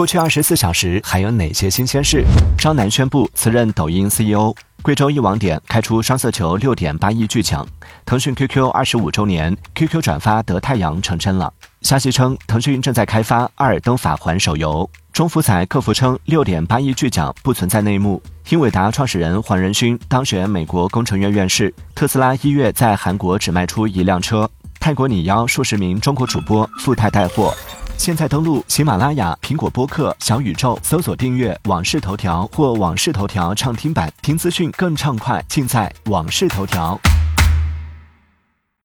过去二十四小时还有哪些新鲜事？张楠宣布辞任抖音 CEO。贵州一网点开出双色球六点八亿巨奖。腾讯 QQ 二十五周年，QQ 转发得太阳成真了。消息称，腾讯正在开发《阿尔登法环》手游。中福彩客服称，六点八亿巨奖不存在内幕。英伟达创始人黄仁勋当选美国工程院院士。特斯拉一月在韩国只卖出一辆车。泰国拟邀数十名中国主播赴泰带货。现在登录喜马拉雅、苹果播客、小宇宙，搜索订阅《往事头条》或《往事头条》畅听版，听资讯更畅快，尽在《往事头条》。